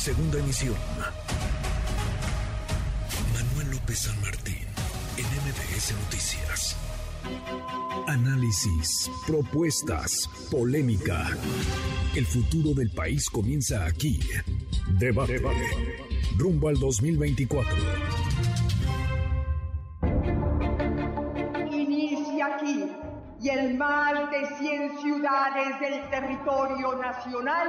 Segunda emisión. Manuel López San Martín, en MBS Noticias. Análisis, propuestas, polémica. El futuro del país comienza aquí. Debate. Rumbo al 2024. Inicia aquí y en más de 100 ciudades del territorio nacional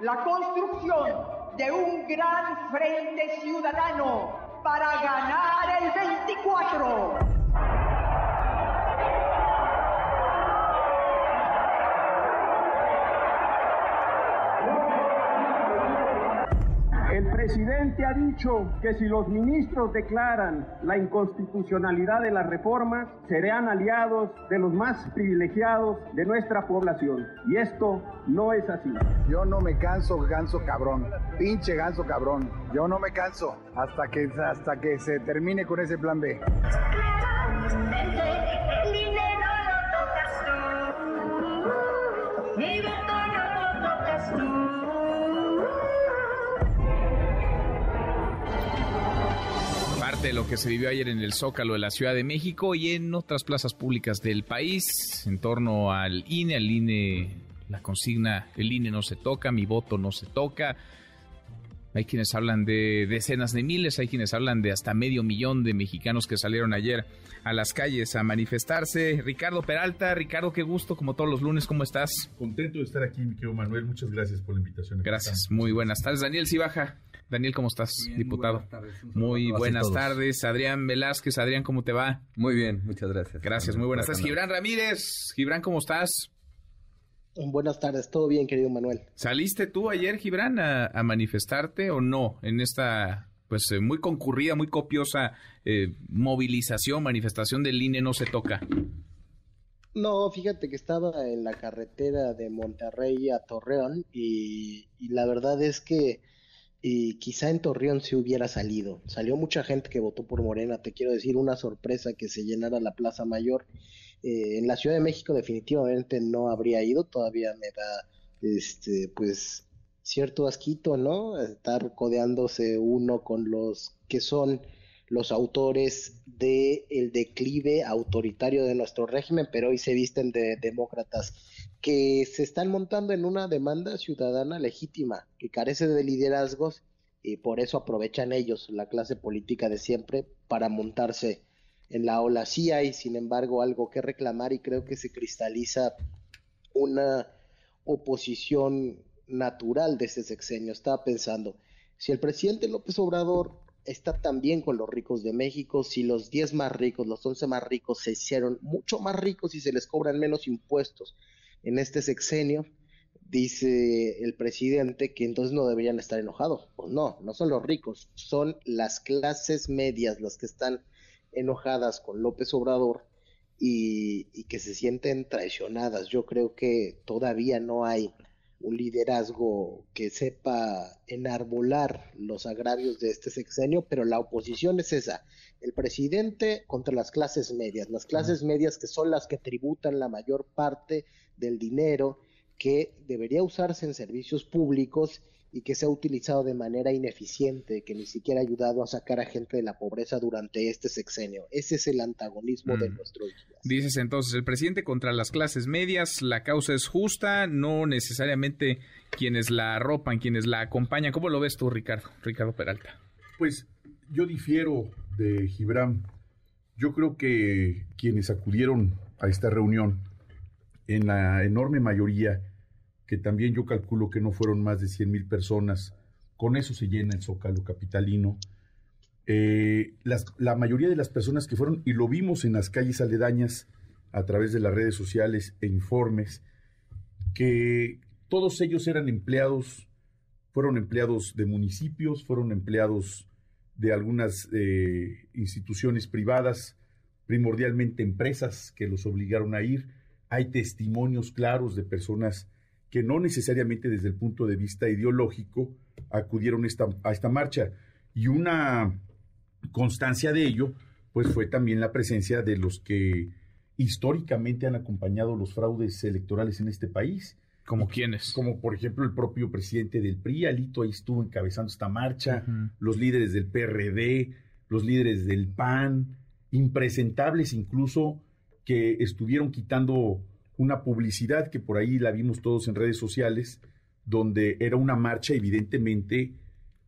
la construcción de un gran frente ciudadano para ganar el 24. Presidente ha dicho que si los ministros declaran la inconstitucionalidad de las reformas, serán aliados de los más privilegiados de nuestra población. Y esto no es así. Yo no me canso, ganso cabrón. Pinche ganso cabrón. Yo no me canso hasta que, hasta que se termine con ese plan B. de lo que se vivió ayer en el Zócalo de la Ciudad de México y en otras plazas públicas del país en torno al INE, al INE, la consigna, el INE no se toca, mi voto no se toca. Hay quienes hablan de decenas de miles, hay quienes hablan de hasta medio millón de mexicanos que salieron ayer a las calles a manifestarse. Ricardo Peralta, Ricardo, qué gusto, como todos los lunes, ¿cómo estás? Contento de estar aquí, mi querido Manuel, muchas gracias por la invitación. Gracias, muy buenas tardes. Daniel Cibaja, Daniel, ¿cómo estás, diputado? Muy buenas tardes. Adrián Velázquez, Adrián, ¿cómo te va? Muy bien, muchas gracias. Gracias, muy buenas tardes. Gibran Ramírez, Gibran, ¿cómo estás? Buenas tardes, todo bien, querido Manuel. ¿Saliste tú ayer, Gibran, a, manifestarte o no en esta pues eh, muy concurrida, muy copiosa eh, movilización, manifestación del INE no se toca? No, fíjate que estaba en la carretera de Monterrey a Torreón y la verdad es que y quizá en Torreón se hubiera salido. Salió mucha gente que votó por Morena, te quiero decir, una sorpresa que se llenara la Plaza Mayor. Eh, en la Ciudad de México definitivamente no habría ido, todavía me da este pues cierto asquito, ¿no? Estar codeándose uno con los que son los autores del el declive autoritario de nuestro régimen, pero hoy se visten de demócratas que se están montando en una demanda ciudadana legítima, que carece de liderazgos y por eso aprovechan ellos, la clase política de siempre, para montarse en la ola. Sí hay, sin embargo, algo que reclamar y creo que se cristaliza una oposición natural de este sexenio. Estaba pensando, si el presidente López Obrador está también con los ricos de México, si los 10 más ricos, los 11 más ricos se hicieron mucho más ricos y se les cobran menos impuestos, en este sexenio, dice el presidente que entonces no deberían estar enojados. Pues no, no son los ricos, son las clases medias las que están enojadas con López Obrador y, y que se sienten traicionadas. Yo creo que todavía no hay un liderazgo que sepa enarbolar los agravios de este sexenio, pero la oposición es esa, el presidente contra las clases medias, las clases medias que son las que tributan la mayor parte del dinero que debería usarse en servicios públicos y que se ha utilizado de manera ineficiente, que ni siquiera ha ayudado a sacar a gente de la pobreza durante este sexenio. Ese es el antagonismo de nuestros días. Dices entonces, el presidente contra las clases medias, la causa es justa, no necesariamente quienes la arropan, quienes la acompañan. ¿Cómo lo ves tú, Ricardo? Ricardo Peralta. Pues yo difiero de Gibran. Yo creo que quienes acudieron a esta reunión en la enorme mayoría, que también yo calculo que no fueron más de 100 mil personas, con eso se llena el zócalo capitalino. Eh, la mayoría de las personas que fueron, y lo vimos en las calles aledañas a través de las redes sociales e informes, que todos ellos eran empleados, fueron empleados de municipios, fueron empleados de algunas eh, instituciones privadas, primordialmente empresas que los obligaron a ir, hay testimonios claros de personas que no necesariamente desde el punto de vista ideológico acudieron a esta marcha. Y una constancia de ello, pues fue también la presencia de los que históricamente han acompañado los fraudes electorales en este país. ¿Como quiénes? Como por ejemplo el propio presidente del PRI, Alito ahí estuvo encabezando esta marcha, los líderes del PRD, los líderes del PAN, impresentables incluso que estuvieron quitando una publicidad que por ahí la vimos todos en redes sociales, donde era una marcha evidentemente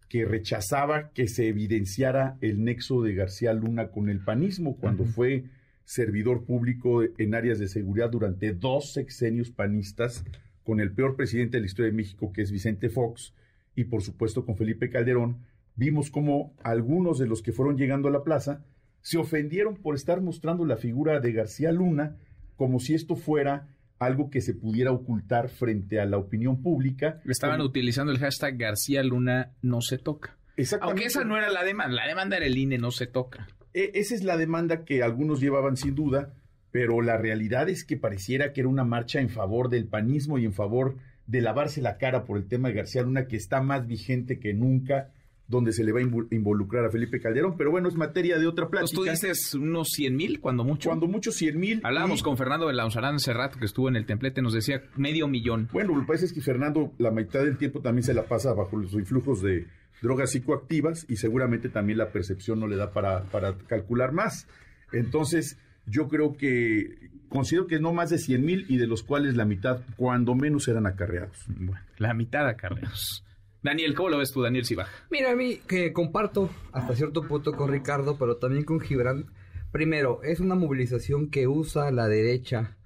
que rechazaba que se evidenciara el nexo de García Luna con el panismo cuando fue servidor público en áreas de seguridad durante dos sexenios panistas con el peor presidente de la historia de México que es Vicente Fox y por supuesto con Felipe Calderón, vimos como algunos de los que fueron llegando a la plaza se ofendieron por estar mostrando la figura de García Luna como si esto fuera algo que se pudiera ocultar frente a la opinión pública. Estaban utilizando el hashtag García Luna no se toca. Aunque esa no era la demanda, la demanda era el INE no se toca. E, esa es la demanda que algunos llevaban sin duda, pero la realidad es que pareciera que era una marcha en favor del panismo y en favor de lavarse la cara por el tema de García Luna, que está más vigente que nunca donde se le va a involucrar a Felipe Calderón, pero bueno, es materia de otra plática. tú dices unos 100 mil, cuando mucho. Cuando mucho 100 mil. Hablábamos con Fernando de Lauzarán hace rato que estuvo en el templete, nos decía medio millón. Bueno, lo que pasa es que Fernando la mitad del tiempo también se la pasa bajo los influjos de drogas psicoactivas y seguramente también la percepción no le da para, para calcular más. Entonces, yo creo que considero que no más de 100 mil y de los cuales la mitad, cuando menos, eran acarreados. Bueno, la mitad acarreados. Daniel, ¿cómo lo ves tú, Daniel Sibaja? Mira, a mí que comparto hasta cierto punto con Ricardo, pero también con Gibran. Primero, es una movilización que usa la derecha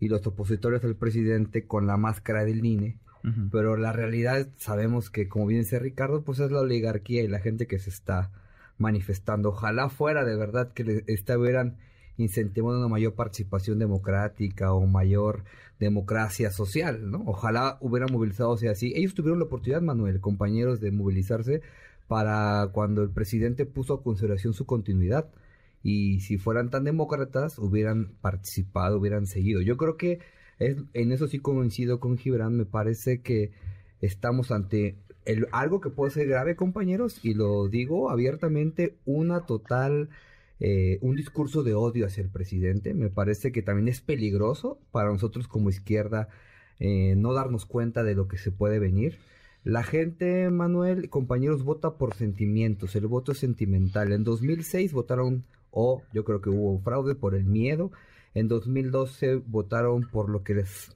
y los opositores del presidente con la máscara del INE. Pero la realidad sabemos que, como bien dice Ricardo, pues es la oligarquía y la gente que se está manifestando. Ojalá fuera de verdad que estuvieran incentivando una mayor participación democrática o mayor democracia social, ¿no? Ojalá hubieran movilizado así. Ellos tuvieron la oportunidad, Manuel, compañeros, de movilizarse para cuando el presidente puso a consideración su continuidad. Y si fueran tan demócratas, hubieran participado, hubieran seguido. Yo creo que es, en eso sí coincido con Gibran. Me parece que estamos ante el, algo que puede ser grave, compañeros, y lo digo abiertamente, una total eh, un discurso de odio hacia el presidente. Me parece que también es peligroso para nosotros como izquierda eh, no darnos cuenta de lo que se puede venir. La gente, Manuel, compañeros, vota por sentimientos, el voto es sentimental. En 2006 votaron, o yo creo que hubo un fraude por el miedo. En 2012 votaron por lo que les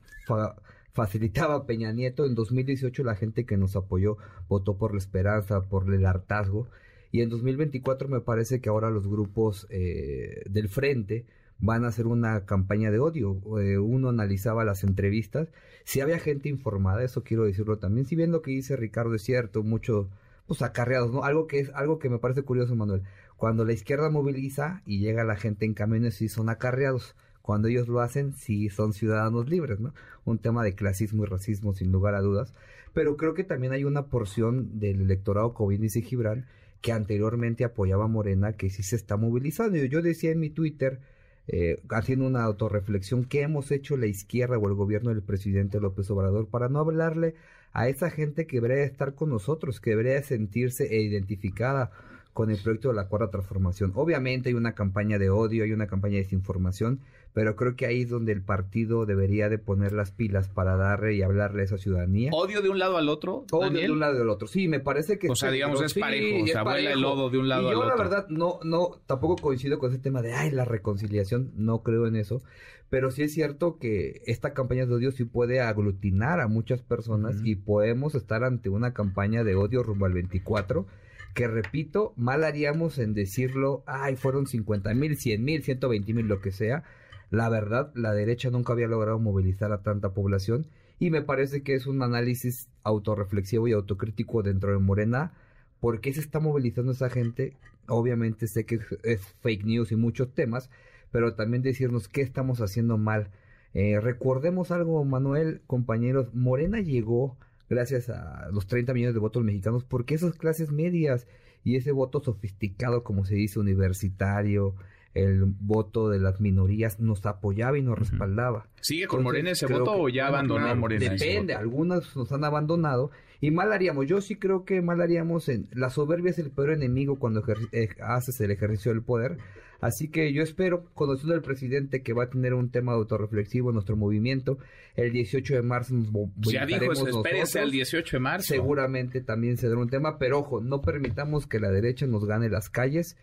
facilitaba Peña Nieto. En 2018 la gente que nos apoyó votó por la esperanza, por el hartazgo. Y en 2024 me parece que ahora los grupos eh, del frente van a hacer una campaña de odio. Eh, uno analizaba las entrevistas, si había gente informada, eso quiero decirlo también. Si bien lo que dice Ricardo es cierto, muchos pues acarreados, ¿no? Algo que es algo que me parece curioso, Manuel. Cuando la izquierda moviliza y llega la gente en camiones, sí son acarreados. Cuando ellos lo hacen, sí son ciudadanos libres, ¿no? Un tema de clasismo y racismo, sin lugar a dudas. Pero creo que también hay una porción del electorado, bien dice Gibran, que anteriormente apoyaba a Morena, que sí se está movilizando. Yo decía en mi Twitter, eh, haciendo una autorreflexión, ¿qué hemos hecho la izquierda o el gobierno del presidente López Obrador para no hablarle a esa gente que debería estar con nosotros, que debería sentirse identificada con el proyecto de la cuarta transformación. Obviamente hay una campaña de odio, hay una campaña de desinformación, pero creo que ahí es donde el partido debería de poner las pilas para darle y hablarle a esa ciudadanía. ¿Odio de un lado al otro? Odio de un lado al otro, sí, me parece que... O sea, digamos, es parejo, o sea, vuela el lodo de un lado y al yo, otro. Yo la verdad no, no, tampoco coincido con ese tema de, ay, la reconciliación, no creo en eso, pero sí es cierto que esta campaña de odio sí puede aglutinar a muchas personas y podemos estar ante una campaña de odio rumbo al 24 que repito, mal haríamos en decirlo, ay, fueron 50 mil, 100 mil, 120 mil, lo que sea. La verdad, la derecha nunca había logrado movilizar a tanta población y me parece que es un análisis autorreflexivo y autocrítico dentro de Morena. ¿Por qué se está movilizando esa gente? Obviamente sé que es fake news y muchos temas, pero también decirnos qué estamos haciendo mal. Eh, recordemos algo, Manuel, compañeros, Morena llegó gracias a los 30 millones de votos mexicanos, porque esas clases medias y ese voto sofisticado, como se dice, universitario, el voto de las minorías nos apoyaba y nos respaldaba. ¿Sigue con Morena ese voto o ya abandonó Morena? Depende, algunas nos han abandonado y mal haríamos. Yo sí creo que mal haríamos en la soberbia es el peor enemigo cuando eh, haces el ejercicio del poder. Así que yo espero, conociendo al presidente, que va a tener un tema autorreflexivo en nuestro movimiento. El 18 de marzo nos Ya dijo eso, espérese al 18 de marzo. Seguramente también se dará un tema, pero ojo, no permitamos que la derecha nos gane las calles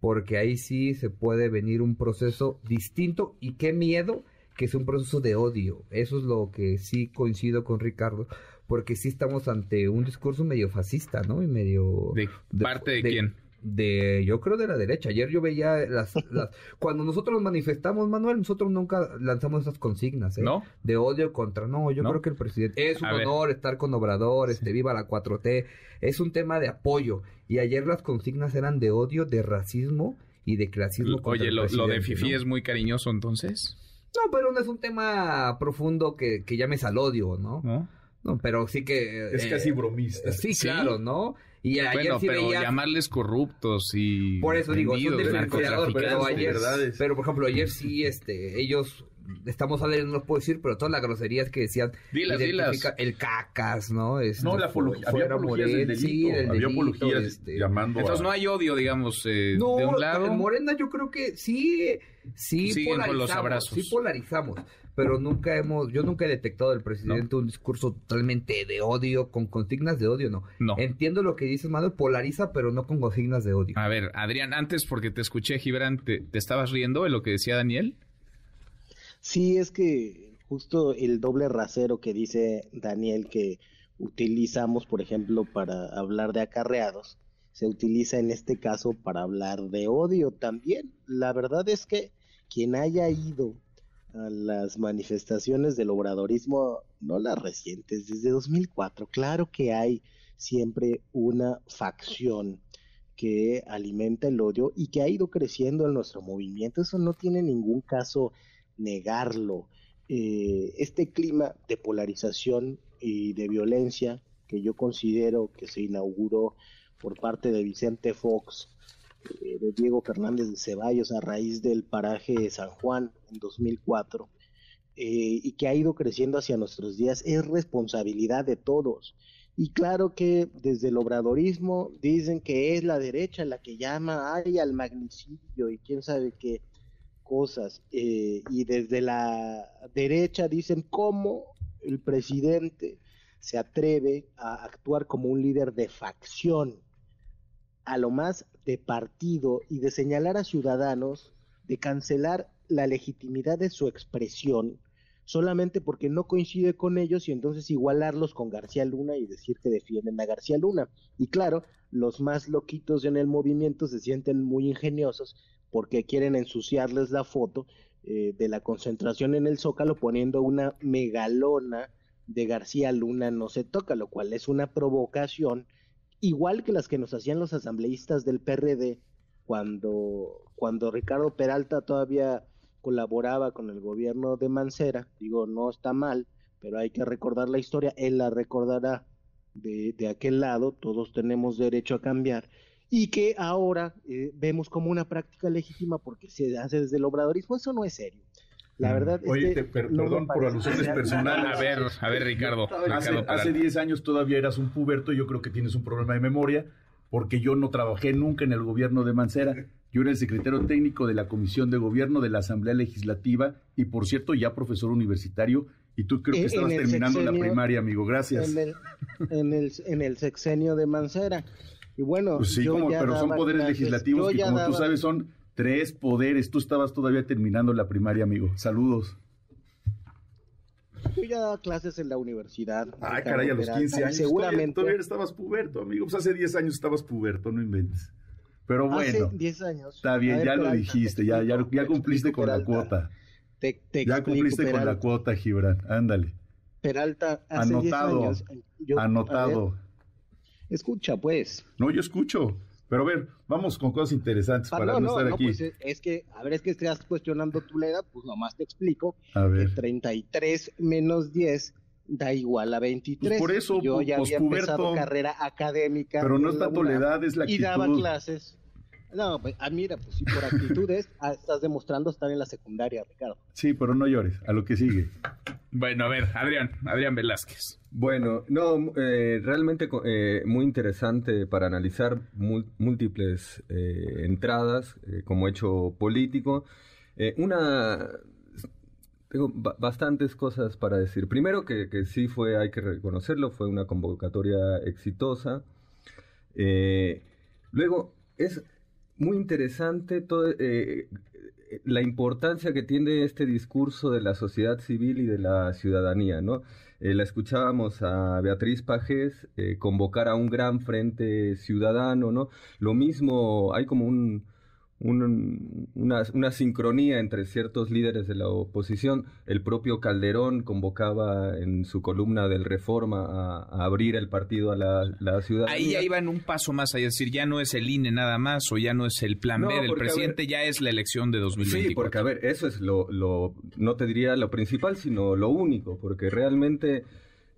porque ahí sí se puede venir un proceso distinto y qué miedo que es un proceso de odio. Eso es lo que sí coincido con Ricardo, porque sí estamos ante un discurso medio fascista, ¿no? Y medio... ¿De, parte de, quién? De, yo creo de la derecha. Ayer yo veía las, las cuando nosotros nos manifestamos, Manuel, nosotros nunca lanzamos esas consignas, ¿eh? ¿No? De odio contra, no, yo creo que el presidente, es un honor estar con Obrador, este, viva la 4T, es un tema de apoyo. Y ayer las consignas eran de odio, de racismo y de clasismo. Oye, lo, de Fifi es muy cariñoso entonces. No, pero no es un tema profundo que, que llames al odio, ¿no? ¿No? pero sí que... Es casi eh, bromista. Sí, claro, ¿no? Y ayer bueno, pero llamarles corruptos y... Por eso digo, son diferenciadores, pero ayer... Pero, por ejemplo, ayer sí, este, ellos estamos hablando, no los puedo decir, pero todas las groserías que decían. Dilas, dilas. El cacas, ¿no? Este, no, la apología. Había apologías del delito. Sí, el había apologías este, llamando Entonces no hay odio, digamos, eh, no, de un lado. Morena yo creo que sí, sí polarizamos. los abrazos. Sí polarizamos. Pero nunca hemos, yo nunca he detectado del presidente un discurso totalmente de odio, con consignas de odio, no. No. Entiendo lo que dices, Manuel, polariza, pero no con consignas de odio. A ver, Adrián, antes porque te escuché, Gibran, ¿te, te estabas riendo de lo que decía Daniel? Sí, es que justo el doble rasero que dice Daniel que utilizamos, por ejemplo, para hablar de acarreados, se utiliza en este caso para hablar de odio también. La verdad es que quien haya ido a las manifestaciones del obradorismo, no las recientes, desde 2004, claro que hay siempre una facción que alimenta el odio y que ha ido creciendo en nuestro movimiento. Eso no tiene ningún caso negarlo. Eh, este clima de polarización y de violencia que yo considero que se inauguró por parte de Vicente Fox, eh, de Diego Fernández de Ceballos a raíz del paraje de San Juan en 2004, eh, y que ha ido creciendo hacia nuestros días, es responsabilidad de todos. Y claro que desde el obradorismo dicen que es la derecha la que llama ay, al magnicidio y quién sabe qué cosas. Eh, y desde la derecha dicen cómo el presidente se atreve a actuar como un líder de facción, a lo más de partido y de señalar a ciudadanos, de cancelar la legitimidad de su expresión solamente porque no coincide con ellos y entonces igualarlos con García Luna y decir que defienden a García Luna. Y claro, los más loquitos en el movimiento se sienten muy ingeniosos porque quieren ensuciarles la foto eh, de la concentración en el Zócalo poniendo una megalona de García Luna no se toca, lo cual es una provocación igual que las que nos hacían los asambleístas del PRD cuando, cuando Ricardo Peralta todavía colaboraba con el gobierno de Mancera, digo, no está mal, pero hay que recordar la historia, él la recordará de, de aquel lado, todos tenemos derecho a cambiar, y que ahora eh, vemos como una práctica legítima porque se hace desde el obradorismo, eso no es serio. La mm. verdad es Oye, perdón por alusiones personales. A ver, a ver, Ricardo. hace, 10 años todavía eras un puberto, yo creo que tienes un problema de memoria, porque yo no trabajé nunca en el gobierno de Mancera. Yo era el secretario técnico de la Comisión de Gobierno de la Asamblea Legislativa y, por cierto, ya profesor universitario. Y tú creo que estabas terminando la primaria, amigo. Gracias. En en el, en el sexenio de Mancera. Y bueno, pues sí, pero son poderes legislativos que como tú sabes son tres poderes. Tú estabas todavía terminando la primaria, amigo. Saludos. Yo ya daba clases en la universidad. Ay, caray, a los 15 años. Seguramente. Todavía, estabas puberto, amigo. Pues hace 10 años estabas puberto, no inventes. Pero bueno. Hace 10 años. Está bien, ya lo dijiste, ya, ya, ya cumpliste con la cuota. ya cumpliste con la cuota, Gibran. Ándale. Peralta, hace anotado, 10 años. anotado. Escucha, pues. No, yo escucho. Pero a ver, vamos con cosas interesantes ah, para no, estar aquí. Pues es que, a ver, es que estás cuestionando tu edad, pues nomás te explico. A ver. Que 33 menos 10 da igual a 23. Pues por eso, yo ya había empezado carrera académica. Pero no está tu edad, es la actitud. Y daba clases. No, pues, ah, mira, pues si por actitudes ah, estás demostrando estar en la secundaria, Ricardo. Sí, pero no llores, a lo que sigue. Bueno, a ver, Adrián, Adrián Velázquez. Bueno, no, eh, realmente eh, muy interesante para analizar múltiples eh, entradas como hecho político. una, tengo bastantes cosas para decir. Primero que, que, sí fue, hay que reconocerlo, fue una convocatoria exitosa. luego, es muy interesante todo, eh, la importancia que tiene este discurso de la sociedad civil y de la ciudadanía, ¿no? Eh, la escuchábamos a Beatriz Pajés eh, convocar a un gran frente ciudadano, ¿no? Lo mismo, hay como un, una, sincronía entre ciertos líderes de la oposición. El propio Calderón convocaba en su columna del Reforma a, abrir el partido a la, ciudad. Ahí ya iban un paso más es decir, ya no es el INE nada más o ya no es el plan B del presidente, ya es la elección de 2024. Sí, porque a ver, eso es lo, lo, no te diría lo principal, sino lo único, porque realmente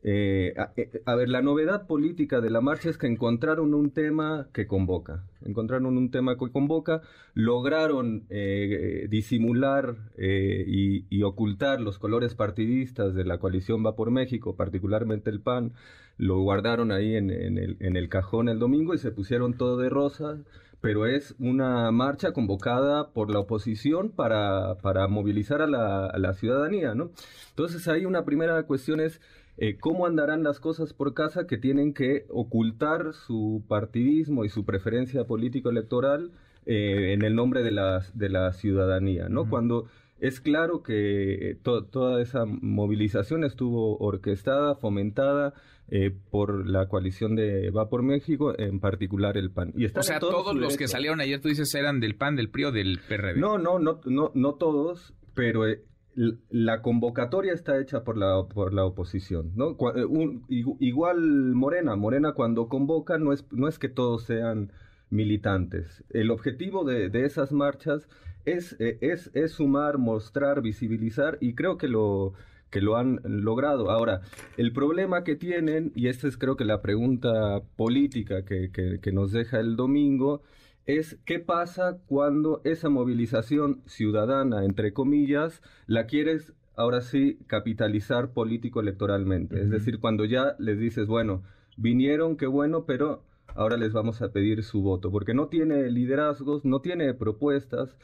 eh, eh, a, ver, la novedad política de la marcha es que encontraron un tema que convoca. Encontraron un tema que convoca, lograron eh, disimular y, ocultar los colores partidistas de la coalición Va por México, particularmente el PAN. Lo guardaron ahí en, el, cajón el domingo y se pusieron todo de rosa. Pero es una marcha convocada por la oposición para, movilizar a la, a la ciudadanía, ¿no? Entonces ahí una primera cuestión es eh, cómo andarán las cosas por casa que tienen que ocultar su partidismo y su preferencia político-electoral eh, en el nombre de la, de la ciudadanía, ¿no? Cuando es claro que toda esa movilización estuvo orquestada, fomentada eh, por la coalición de Va por México, en particular el PAN. Y o sea, todos los que salieron ayer, tú dices, eran del PAN, del PRI o del PRD. No, no, no, no, no todos, pero la convocatoria está hecha por la, por la oposición, ¿no? Eh, igual Morena, Morena cuando convoca no es, no es que todos sean militantes. El objetivo de, esas marchas es, eh, es, es, sumar, mostrar, visibilizar y creo que lo, que lo han logrado. Ahora, el problema que tienen, y esta es creo que la pregunta política que, que nos deja el domingo, es qué pasa cuando esa movilización ciudadana, entre comillas, la quieres ahora sí capitalizar político-electoralmente. Es decir, cuando ya les dices, bueno, vinieron, qué bueno, pero ahora les vamos a pedir su voto, porque no tiene liderazgos, no tiene propuestas.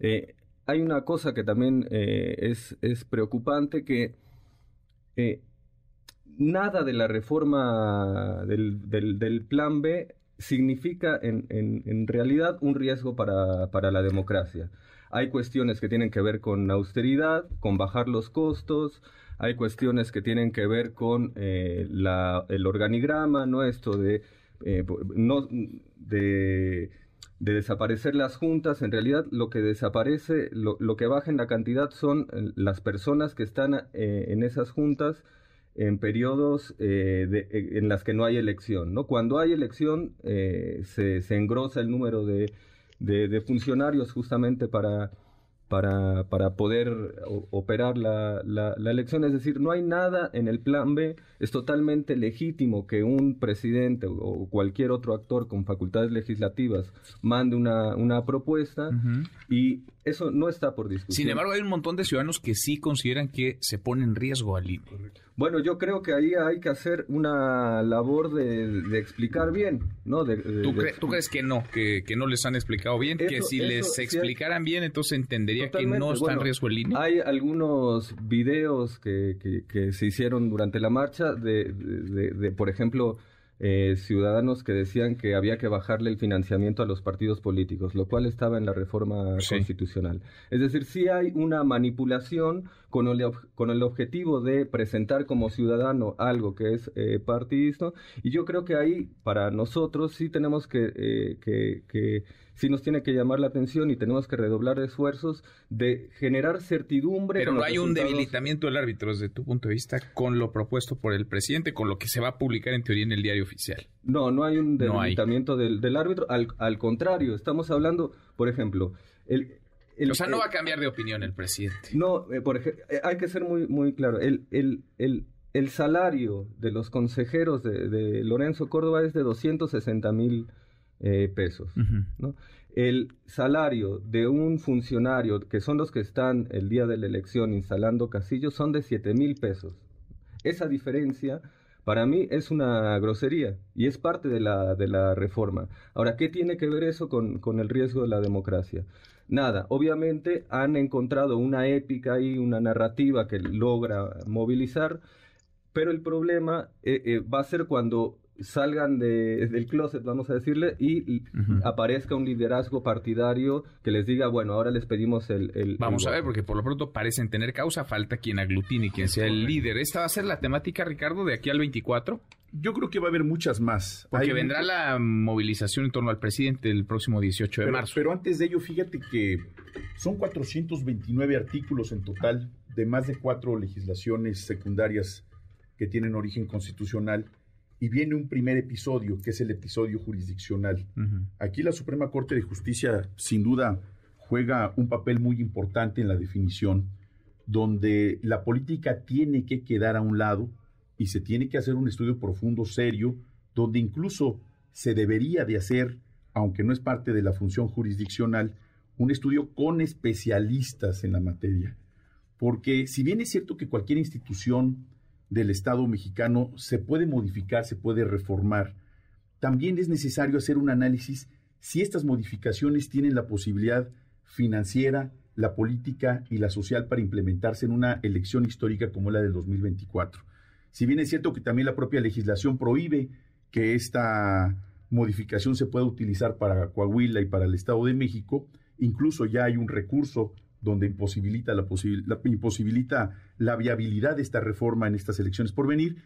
Eh, hay una cosa que también eh, es, es, preocupante, que eh, nada de la reforma del, del, del plan B significa en, en, realidad un riesgo para, para, la democracia. Hay cuestiones que tienen que ver con austeridad, con bajar los costos, hay cuestiones que tienen que ver con eh, la, el organigrama, ¿no? Esto de, eh, no, de, de, desaparecer las juntas. En realidad lo que desaparece, lo, lo, que baja en la cantidad son eh, las personas que están en esas juntas en periodos eh, eh, en las que no hay elección. ¿no? Cuando hay elección eh, se, se, engrosa el número de, de, funcionarios justamente para, para, para poder operar la, la, elección. Es decir, no hay nada en el plan B. Es totalmente legítimo que un presidente o cualquier otro actor con facultades legislativas mande una, una propuesta y eso no está por discutir. Sin embargo, hay un montón de ciudadanos que sí consideran que se pone en riesgo al INE. Bueno, yo creo que ahí hay que hacer una labor de, explicar bien, ¿no? ¿Tú, crees que no, que, no les han explicado bien? que si les explicaran bien, entonces entendería que no está en riesgo el INE. Hay algunos videos que, que, se hicieron durante la marcha de, de por ejemplo, eh, ciudadanos que decían que había que bajarle el financiamiento a los partidos políticos, lo cual estaba en la reforma constitucional. Es decir, sí hay una manipulación con el, con el objetivo de presentar como ciudadano algo que es eh, partidista, y yo creo que ahí para nosotros sí tenemos que, eh, que, que sí nos tiene que llamar la atención y tenemos que redoblar esfuerzos de generar certidumbre. Pero no hay un debilitamiento del árbitro desde tu punto de vista con lo propuesto por el presidente, con lo que se va a publicar en teoría en el diario oficial. No, no hay un debilitamiento Del, árbitro, al, contrario, estamos hablando, por ejemplo, el, o sea, no va a cambiar de opinión el presidente. No, eh, por ejemplo, eh, hay que ser muy, muy claro. El, el, el, el salario de los consejeros de, de Lorenzo Córdoba es de 260 mil eh, pesos. ¿no? El salario de un funcionario, que son los que están el día de la elección instalando casillos, son de 7 mil pesos. Esa diferencia para mí es una grosería y es parte de la, de la reforma. Ahora, ¿qué tiene que ver eso con, con el riesgo de la democracia? Nada, obviamente han encontrado una épica y una narrativa que logra movilizar, pero el problema eh, eh, va a ser cuando salgan de, del closet, vamos a decirle, y aparezca un liderazgo partidario que les diga, bueno, ahora les pedimos el... vamos a ver, porque por lo pronto parecen tener causa, falta quien aglutine, quien sea el líder. ¿Esta va a ser la temática, Ricardo, de aquí al 24? Yo creo que va a haber muchas más. Porque vendrá la movilización en torno al presidente el próximo 18 de marzo. Pero antes de ello, fíjate que son 429 artículos en total de más de cuatro legislaciones secundarias que tienen origen constitucional y viene un primer episodio, que es el episodio jurisdiccional. Aquí la Suprema Corte de Justicia, sin duda, juega un papel muy importante en la definición, donde la política tiene que quedar a un lado y se tiene que hacer un estudio profundo, serio, donde incluso se debería de hacer, aunque no es parte de la función jurisdiccional, un estudio con especialistas en la materia. Porque si bien es cierto que cualquier institución del Estado mexicano se puede modificar, se puede reformar. También es necesario hacer un análisis si estas modificaciones tienen la posibilidad financiera, la política y la social para implementarse en una elección histórica como la del 2024. Si bien es cierto que también la propia legislación prohíbe que esta modificación se pueda utilizar para Coahuila y para el Estado de México, incluso ya hay un recurso donde imposibilita la, imposibilita la viabilidad de esta reforma en estas elecciones por venir.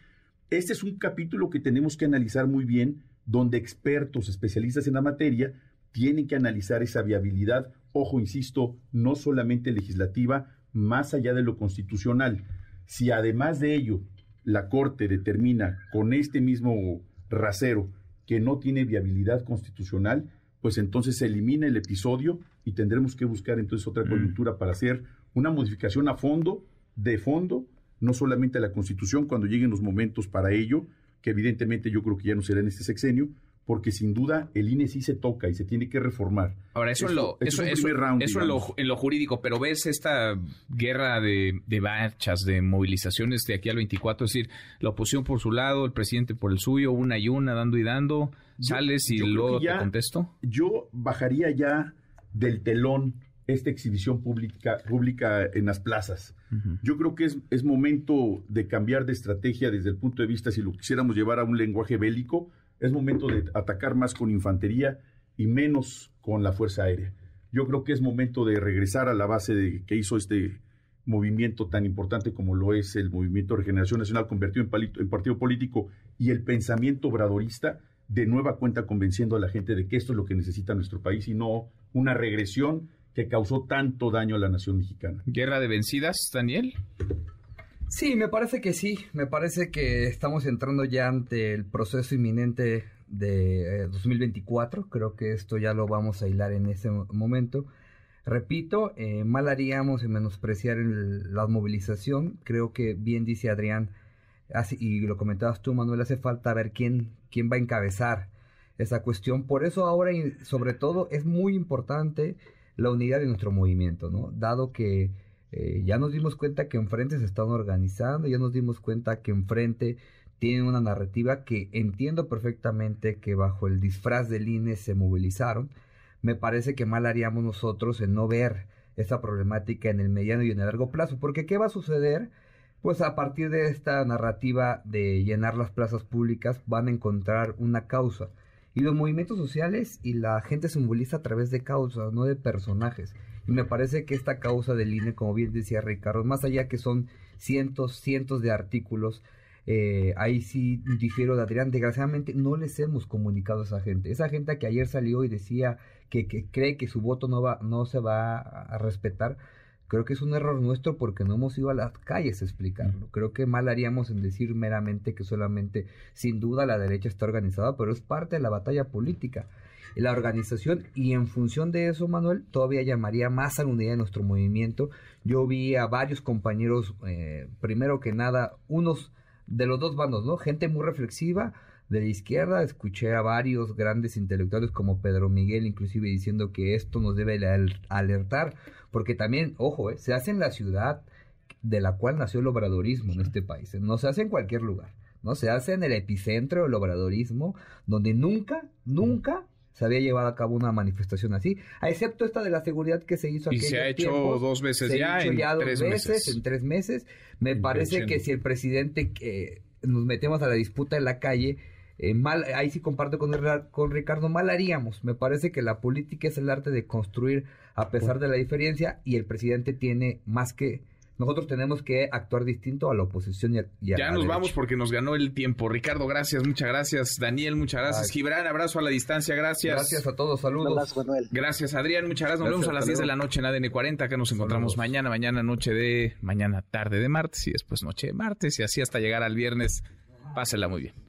Este es un capítulo que tenemos que analizar muy bien, donde expertos, especialistas en la materia, tienen que analizar esa viabilidad, ojo, insisto, no solamente legislativa, más allá de lo constitucional. Si además de ello la Corte determina con este mismo rasero que no tiene viabilidad constitucional, pues entonces se elimina el episodio y tendremos que buscar entonces otra mm. coyuntura para hacer una modificación a fondo, de fondo, no solamente a la Constitución cuando lleguen los momentos para ello, que evidentemente yo creo que ya no será en este sexenio, porque sin duda el INE sí se toca y se tiene que reformar. Ahora, eso, en, lo, eso, eso, en, lo, jurídico, pero ves esta guerra de, de bachas, de movilizaciones de aquí al 24, es decir, la oposición por su lado, el presidente por el suyo, una y una, dando y dando, sales y luego te contesto. Yo bajaría ya del telón esta exhibición pública, pública en las plazas. Yo creo que es, es momento de cambiar de estrategia desde el punto de vista, si lo quisiéramos llevar a un lenguaje bélico, es momento de atacar más con infantería y menos con la Fuerza Aérea. Yo creo que es momento de regresar a la base de que hizo este movimiento tan importante como lo es el Movimiento de Regeneración Nacional convertido en, partido político y el pensamiento obradorista de nueva cuenta convenciendo a la gente de que esto es lo que necesita nuestro país y no una regresión que causó tanto daño a la nación mexicana. ¿Guerra de vencidas, Daniel? Sí, me parece que sí. Me parece que estamos entrando ya ante el proceso inminente de 2024. Eh, Creo que esto ya lo vamos a hilar en ese momento. Repito, eh, mal haríamos en menospreciar la movilización. Creo que bien dice Adrián, así, y lo comentabas tú, Manuel, hace falta ver quién, quién va a encabezar esa cuestión. Por eso ahora, sobre todo, es muy importante la unidad de nuestro movimiento, ¿no? Dado que eh, ya nos dimos cuenta que enfrente se están organizando, ya nos dimos cuenta que enfrente tienen una narrativa que entiendo perfectamente que bajo el disfraz del INE se movilizaron. Me parece que mal haríamos nosotros en no ver esa problemática en el mediano y en el largo plazo, porque ¿qué va a suceder? Pues a partir de esta narrativa de llenar las plazas públicas van a encontrar una causa. Y los movimientos sociales y la gente se moviliza a través de causas, no de personajes. Y me parece que esta causa del INE, como bien decía Ricardo, más allá que son cientos, cientos de artículos, eh, ahí sí difiero de Adrián, desgraciadamente no les hemos comunicado a esa gente. Esa gente que ayer salió y decía que, que cree que su voto no, va, no se va a respetar, creo que es un error nuestro porque no hemos ido a las calles a explicarlo. Creo que mal haríamos en decir meramente que solamente, sin duda, la derecha está organizada, pero es parte de la batalla política la organización y en función de eso, Manuel, todavía llamaría más a la unidad de nuestro movimiento. Yo vi a varios compañeros, eh, primero que nada, unos de los dos bandos, ¿no? Gente muy reflexiva, de la izquierda. Escuché a varios grandes intelectuales como Pedro Miguel inclusive diciendo que esto nos debe alertar, porque también, ojo, eh, se hace en la ciudad de la cual nació el obradorismo en este país, no se hace en cualquier lugar, no se hace en el epicentro del obradorismo, donde nunca, nunca se había llevado a cabo una manifestación así, excepto esta de la seguridad que se hizo aquí. Y se ha hecho dos veces ya, en tres meses, En tres meses. Me parece que si el presidente que nos metemos a la disputa en la calle, eh, mal, ahí sí comparto con, con Ricardo, mal haríamos. Me parece que la política es el arte de construir a pesar de la diferencia y el presidente tiene más que nosotros tenemos que actuar distinto a la oposición y a, Ya nos vamos porque nos ganó el tiempo. Ricardo, gracias, muchas gracias. Daniel, muchas gracias. Gibran, abrazo a la distancia, gracias. Gracias a todos, saludos. Gracias, Adrián, muchas gracias. Nos vemos a las 10 de la noche en ADN 40, que nos encontramos mañana, mañana noche de, mañana tarde de martes y después noche de martes y así hasta llegar al viernes. Pásela muy bien.